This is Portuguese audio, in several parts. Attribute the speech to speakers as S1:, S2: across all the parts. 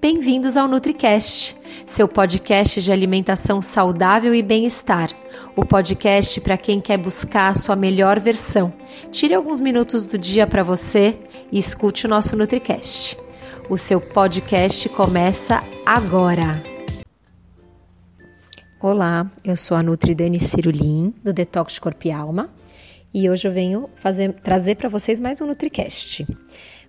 S1: Bem-vindos ao NutriCast, seu podcast de alimentação saudável e bem-estar. O podcast para quem quer buscar a sua melhor versão. Tire alguns minutos do dia para você e escute o nosso NutriCast. O seu podcast começa agora. Olá, eu sou a Nutri Dani Cirulim, do Detox Corpo e Alma, e hoje eu venho fazer, trazer para vocês mais um NutriCast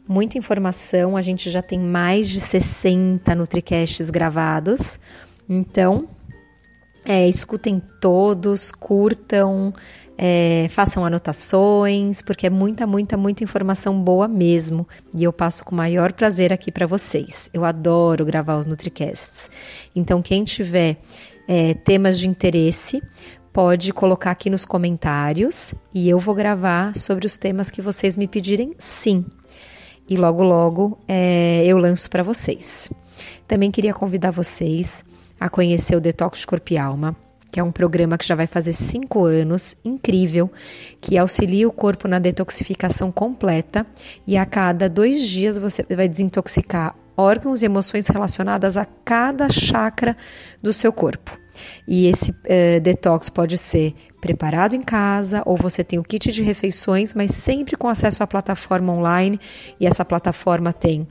S1: muita informação. A gente já tem mais de 60 NutriCasts gravados. Então, é, escutem todos, curtam, é, façam anotações, porque é muita, muita, muita informação boa mesmo. E eu passo com o maior prazer aqui para vocês. Eu adoro gravar os NutriCasts. Então, quem tiver é, temas de interesse, pode colocar aqui nos comentários e eu vou gravar sobre os temas que vocês me pedirem, sim e logo logo é, eu lanço para vocês. Também queria convidar vocês a conhecer o Detox Corpo e Alma, que é um programa que já vai fazer cinco anos, incrível, que auxilia o corpo na detoxificação completa e a cada dois dias você vai desintoxicar órgãos e emoções relacionadas a cada chakra do seu corpo. E esse uh, detox pode ser preparado em casa ou você tem o kit de refeições, mas sempre com acesso à plataforma online. E essa plataforma tem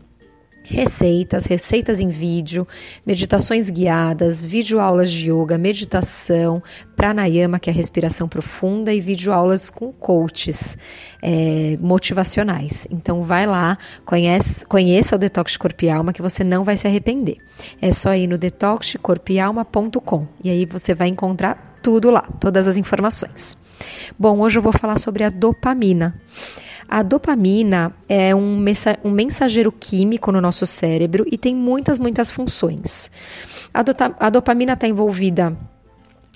S1: receitas, receitas em vídeo, meditações guiadas, videoaulas de yoga, meditação, pranayama, que é respiração profunda, e videoaulas com coaches é, motivacionais. Então vai lá, conhece, conheça o Detox Corpo e Alma que você não vai se arrepender. É só ir no detoxcorpoealma.com e aí você vai encontrar tudo lá, todas as informações. Bom, hoje eu vou falar sobre a dopamina. A dopamina é um mensageiro químico no nosso cérebro e tem muitas, muitas funções. A, dopamina está envolvida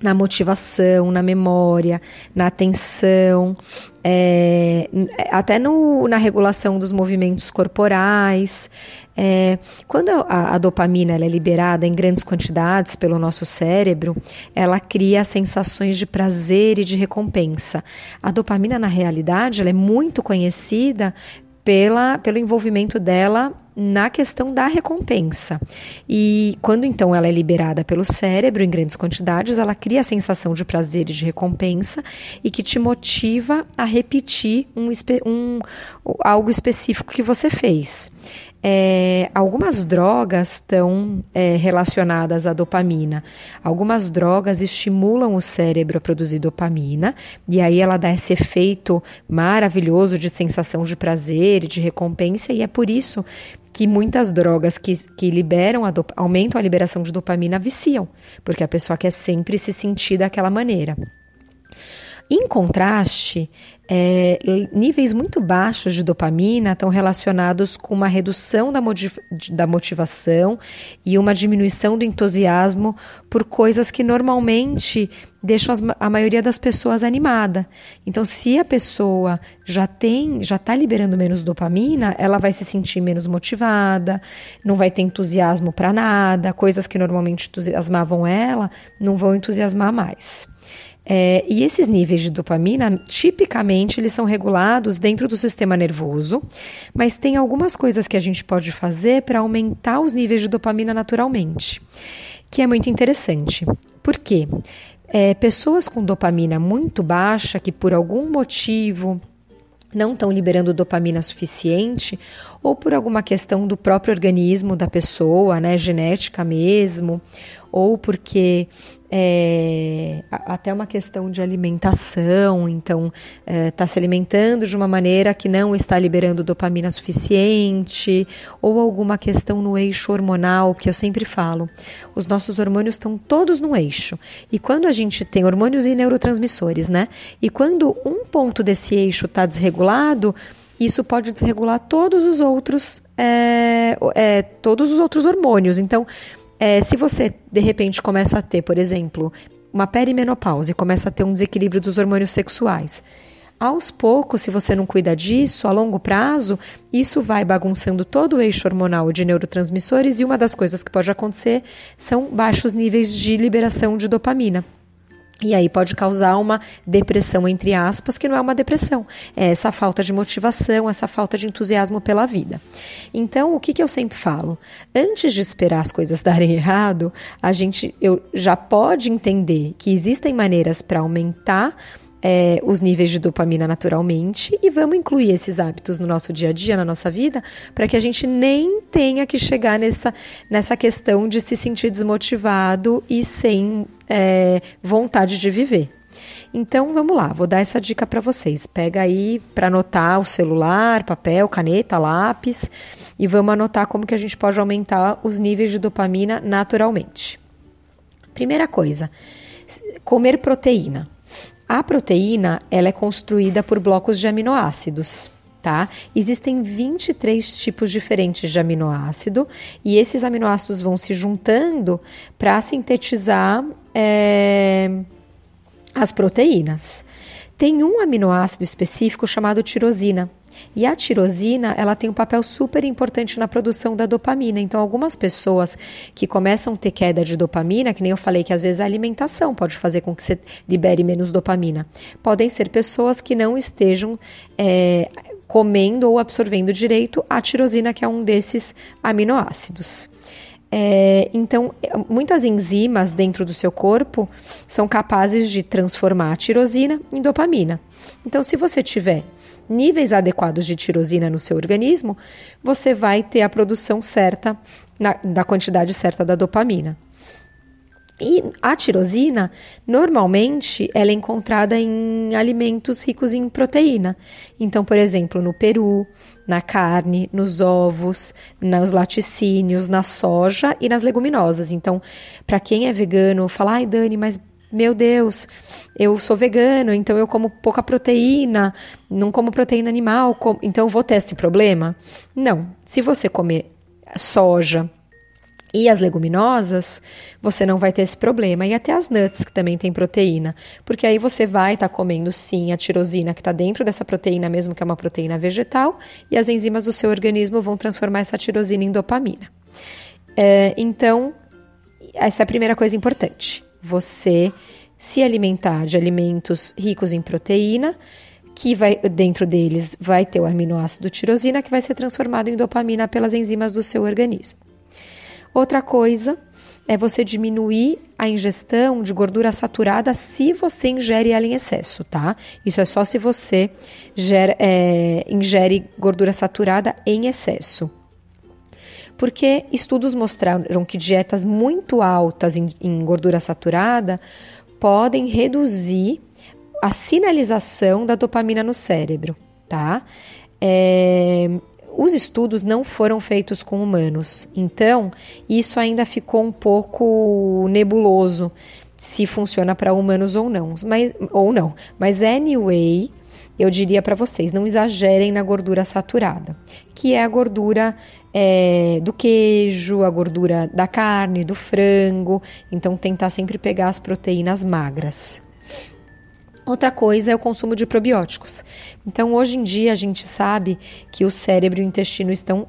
S1: na motivação, na memória, na atenção, é, até no, na regulação dos movimentos corporais. É, quando a, a dopamina é liberada em grandes quantidades pelo nosso cérebro, ela cria sensações de prazer e de recompensa. A dopamina, na realidade, ela é muito conhecida pela, pelo envolvimento dela na questão da recompensa. E quando então ela é liberada pelo cérebro em grandes quantidades, ela cria a sensação de prazer e de recompensa e que te motiva a repetir um, um algo específico que você fez. É, algumas drogas estão é, relacionadas à dopamina. Algumas drogas estimulam o cérebro a produzir dopamina, e aí ela dá esse efeito maravilhoso de sensação de prazer e de recompensa, e é por isso que muitas drogas que, que liberam a aumentam a liberação de dopamina viciam, porque a pessoa quer sempre se sentir daquela maneira. Em contraste, é, níveis muito baixos de dopamina estão relacionados com uma redução da, da motivação e uma diminuição do entusiasmo por coisas que normalmente deixam as, a maioria das pessoas animada. Então, se a pessoa já tem, já está liberando menos dopamina, ela vai se sentir menos motivada, não vai ter entusiasmo para nada, coisas que normalmente entusiasmavam ela não vão entusiasmar mais. É, e esses níveis de dopamina, tipicamente, eles são regulados dentro do sistema nervoso, mas tem algumas coisas que a gente pode fazer para aumentar os níveis de dopamina naturalmente, que é muito interessante. Por quê? É, pessoas com dopamina muito baixa, que por algum motivo não estão liberando dopamina suficiente, ou por alguma questão do próprio organismo da pessoa, né, genética mesmo, ou porque é, até uma questão de alimentação, então está é, se alimentando de uma maneira que não está liberando dopamina suficiente, ou alguma questão no eixo hormonal, que eu sempre falo, os nossos hormônios estão todos no eixo. E quando a gente tem hormônios e neurotransmissores, né? E quando um ponto desse eixo está desregulado, isso pode desregular todos os outros, é, é, todos os outros hormônios. Então, é, se você de repente começa a ter, por exemplo, uma perimenopausa e começa a ter um desequilíbrio dos hormônios sexuais, aos poucos, se você não cuida disso, a longo prazo, isso vai bagunçando todo o eixo hormonal de neurotransmissores e uma das coisas que pode acontecer são baixos níveis de liberação de dopamina. E aí pode causar uma depressão, entre aspas, que não é uma depressão. É essa falta de motivação, essa falta de entusiasmo pela vida. Então, o que, que eu sempre falo? Antes de esperar as coisas darem errado, a gente eu, já pode entender que existem maneiras para aumentar é, os níveis de dopamina naturalmente e vamos incluir esses hábitos no nosso dia a dia, na nossa vida, para que a gente nem tenha que chegar nessa, nessa questão de se sentir desmotivado e sem é, vontade de viver. Então vamos lá, vou dar essa dica para vocês. Pega aí para anotar o celular, papel, caneta, lápis e vamos anotar como que a gente pode aumentar os níveis de dopamina naturalmente. Primeira coisa, comer proteína. A proteína ela é construída por blocos de aminoácidos. Tá? Existem 23 tipos diferentes de aminoácido e esses aminoácidos vão se juntando para sintetizar é, as proteínas. Tem um aminoácido específico chamado tirosina. E a tirosina, ela tem um papel super importante na produção da dopamina. Então, algumas pessoas que começam a ter queda de dopamina, que nem eu falei que às vezes a alimentação pode fazer com que você libere menos dopamina, podem ser pessoas que não estejam é, comendo ou absorvendo direito a tirosina, que é um desses aminoácidos. É, então, muitas enzimas dentro do seu corpo são capazes de transformar a tirosina em dopamina. Então, se você tiver níveis adequados de tirosina no seu organismo, você vai ter a produção certa na, da quantidade certa da dopamina. E a tirosina, normalmente, ela é encontrada em alimentos ricos em proteína. Então, por exemplo, no peru, na carne, nos ovos, nos laticínios, na soja e nas leguminosas. Então, para quem é vegano, fala, ai Dani, mas meu Deus, eu sou vegano, então eu como pouca proteína, não como proteína animal, então vou ter esse problema? Não. Se você comer soja, e as leguminosas, você não vai ter esse problema. E até as nuts, que também tem proteína. Porque aí você vai estar tá comendo sim a tirosina que está dentro dessa proteína, mesmo que é uma proteína vegetal, e as enzimas do seu organismo vão transformar essa tirosina em dopamina. É, então, essa é a primeira coisa importante. Você se alimentar de alimentos ricos em proteína, que vai dentro deles vai ter o aminoácido tirosina, que vai ser transformado em dopamina pelas enzimas do seu organismo. Outra coisa é você diminuir a ingestão de gordura saturada se você ingere ela em excesso, tá? Isso é só se você gera, é, ingere gordura saturada em excesso. Porque estudos mostraram que dietas muito altas em, em gordura saturada podem reduzir a sinalização da dopamina no cérebro, tá? É, os estudos não foram feitos com humanos, então isso ainda ficou um pouco nebuloso se funciona para humanos ou não, mas ou não. Mas anyway, eu diria para vocês, não exagerem na gordura saturada, que é a gordura é, do queijo, a gordura da carne, do frango. Então tentar sempre pegar as proteínas magras. Outra coisa é o consumo de probióticos. Então, hoje em dia, a gente sabe que o cérebro e o intestino estão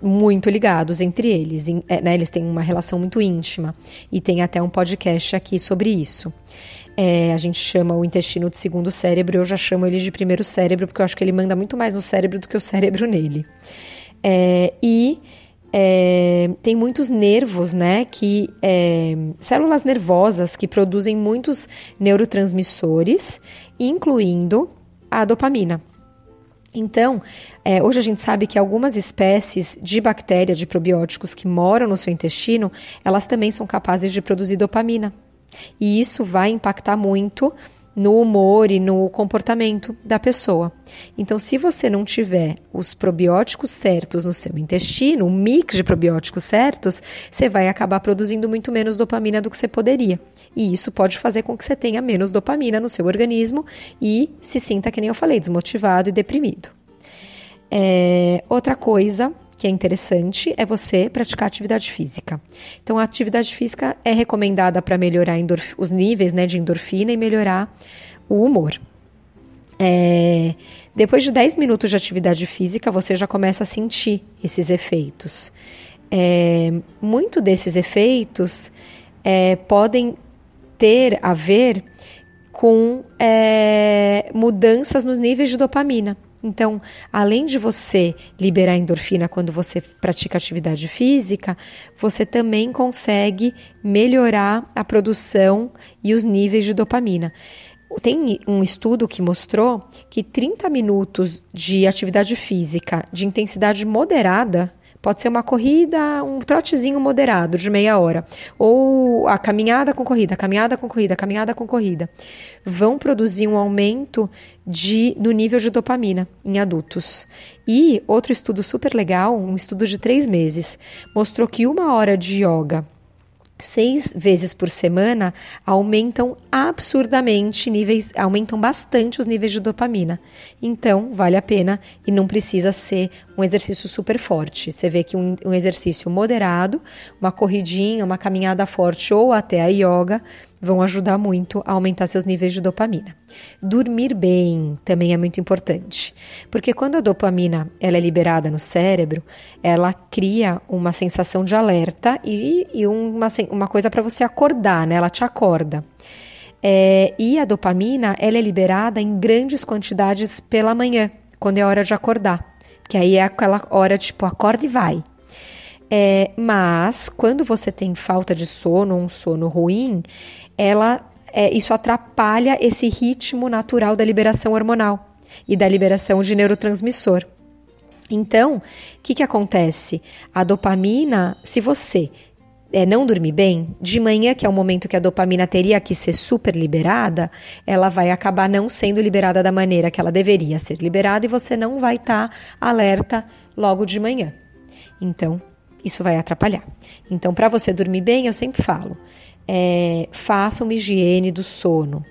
S1: muito ligados entre eles, é, né? eles têm uma relação muito íntima e tem até um podcast aqui sobre isso. É, a gente chama o intestino de segundo cérebro, eu já chamo ele de primeiro cérebro, porque eu acho que ele manda muito mais no cérebro do que o cérebro nele. É, e é, tem muitos nervos, né? Que é, células nervosas que produzem muitos neurotransmissores, incluindo a dopamina. Então, é, hoje a gente sabe que algumas espécies de bactéria, de probióticos que moram no seu intestino, elas também são capazes de produzir dopamina. E isso vai impactar muito no humor e no comportamento da pessoa. Então, se você não tiver os probióticos certos no seu intestino, um mix de probióticos certos, você vai acabar produzindo muito menos dopamina do que você poderia. E isso pode fazer com que você tenha menos dopamina no seu organismo e se sinta, que nem eu falei, desmotivado e deprimido. É, outra coisa que é interessante é você praticar atividade física. Então, a atividade física é recomendada para melhorar os níveis né, de endorfina e melhorar o humor. É, depois de 10 minutos de atividade física, você já começa a sentir esses efeitos. É, muito desses efeitos é, podem ter a ver com é, mudanças nos níveis de dopamina. Então, além de você liberar endorfina quando você pratica atividade física, você também consegue melhorar a produção e os níveis de dopamina. Tem um estudo que mostrou que 30 minutos de atividade física de intensidade moderada Pode ser uma corrida, um trotezinho moderado de meia hora. Ou a caminhada com corrida, caminhada com corrida, caminhada com corrida. Vão produzir um aumento de, do nível de dopamina em adultos. E outro estudo super legal, um estudo de três meses, mostrou que uma hora de yoga seis vezes por semana aumentam absurdamente níveis, aumentam bastante os níveis de dopamina. Então, vale a pena e não precisa ser um exercício super forte. Você vê que um, um exercício moderado, uma corridinha, uma caminhada forte ou até a yoga vão ajudar muito a aumentar seus níveis de dopamina. Dormir bem também é muito importante, porque quando a dopamina ela é liberada no cérebro, ela cria uma sensação de alerta e, e uma, uma coisa para você acordar, né? Ela te acorda. É, e a dopamina ela é liberada em grandes quantidades pela manhã, quando é hora de acordar, que aí é aquela hora tipo acorda e vai. É, mas quando você tem falta de sono, um sono ruim, ela é, isso atrapalha esse ritmo natural da liberação hormonal e da liberação de neurotransmissor. Então, o que, que acontece? A dopamina, se você é, não dormir bem, de manhã, que é o momento que a dopamina teria que ser super liberada, ela vai acabar não sendo liberada da maneira que ela deveria ser liberada e você não vai estar tá alerta logo de manhã. Então, isso vai atrapalhar. Então, para você dormir bem, eu sempre falo, é, faça uma higiene do sono,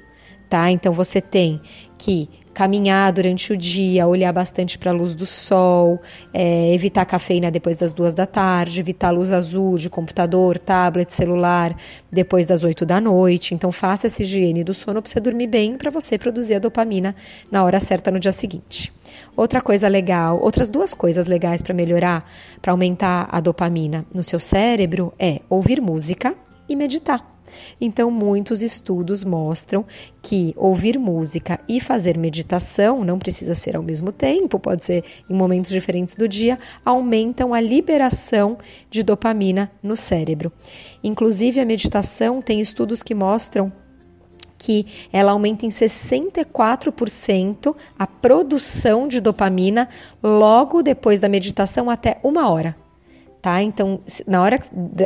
S1: tá? Então, você tem que caminhar durante o dia, olhar bastante para a luz do sol, é, evitar cafeína depois das duas da tarde, evitar luz azul de computador, tablet, celular depois das oito da noite. Então faça essa higiene do sono para você dormir bem, para você produzir a dopamina na hora certa no dia seguinte. Outra coisa legal, outras duas coisas legais para melhorar, para aumentar a dopamina no seu cérebro é ouvir música e meditar. Então, muitos estudos mostram que ouvir música e fazer meditação, não precisa ser ao mesmo tempo, pode ser em momentos diferentes do dia, aumentam a liberação de dopamina no cérebro. Inclusive, a meditação tem estudos que mostram que ela aumenta em 64% a produção de dopamina logo depois da meditação até uma hora. Tá? Então, na hora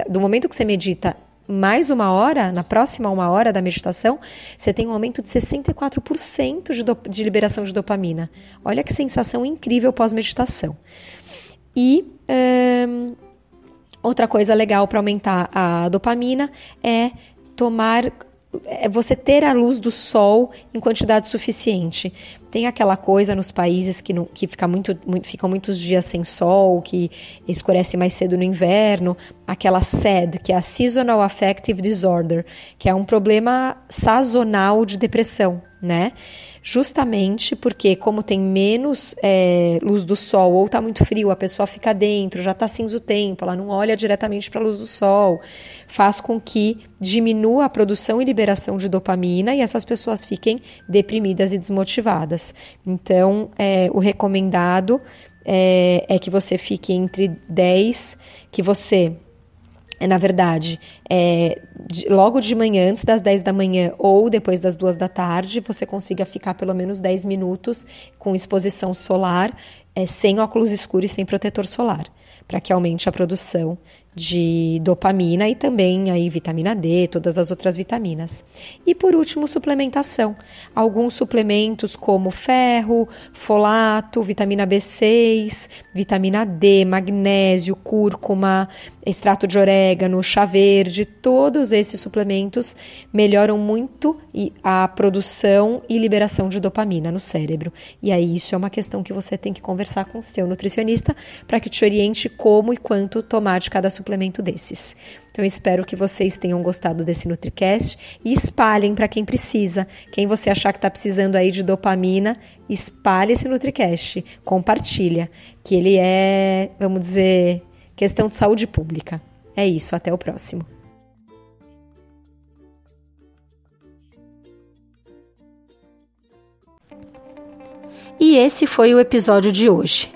S1: do momento que você medita mais uma hora, na próxima uma hora da meditação, você tem um aumento de 64% de, do, de liberação de dopamina. Olha que sensação incrível pós-meditação. E outra coisa legal para aumentar a dopamina é tomar é você ter a luz do sol em quantidade suficiente. Tem aquela coisa nos países que, não, que fica muito, muito, ficam muitos dias sem sol, que escurece mais cedo no inverno, aquela SAD, que é a Seasonal Affective Disorder, que é um problema sazonal de depressão, né? justamente porque, como tem menos é, luz do sol ou está muito frio, a pessoa fica dentro, já está cinza o tempo, ela não olha diretamente para a luz do sol, faz com que diminua a produção e liberação de dopamina e essas pessoas fiquem deprimidas e desmotivadas. Então, é, o recomendado é, é que você fique entre 10, que você é, na verdade, é, de, logo de manhã, antes das 10 da manhã ou depois das 2 da tarde, você consiga ficar pelo menos 10 minutos com exposição solar, é, sem óculos escuros e sem protetor solar, para que aumente a produção de dopamina e também aí vitamina D, todas as outras vitaminas. E por último, suplementação. Alguns suplementos como ferro, folato, vitamina B6, vitamina D, magnésio, cúrcuma, extrato de orégano, chá verde, todos esses suplementos melhoram muito a produção e liberação de dopamina no cérebro. E aí isso é uma questão que você tem que conversar com o seu nutricionista para que te oriente como e quanto tomar de cada suplemento desses. Então, espero que vocês tenham gostado desse NutriCast e espalhem para quem precisa. Quem você achar que está precisando aí de dopamina, espalhe esse NutriCast, compartilha, que ele é, vamos dizer, questão de saúde pública. É isso, até o próximo. E esse foi o episódio de hoje.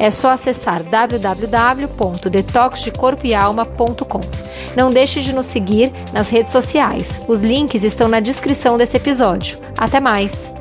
S1: é só acessar www.detoxdecorpoealma.com. Não deixe de nos seguir nas redes sociais. Os links estão na descrição desse episódio. Até mais!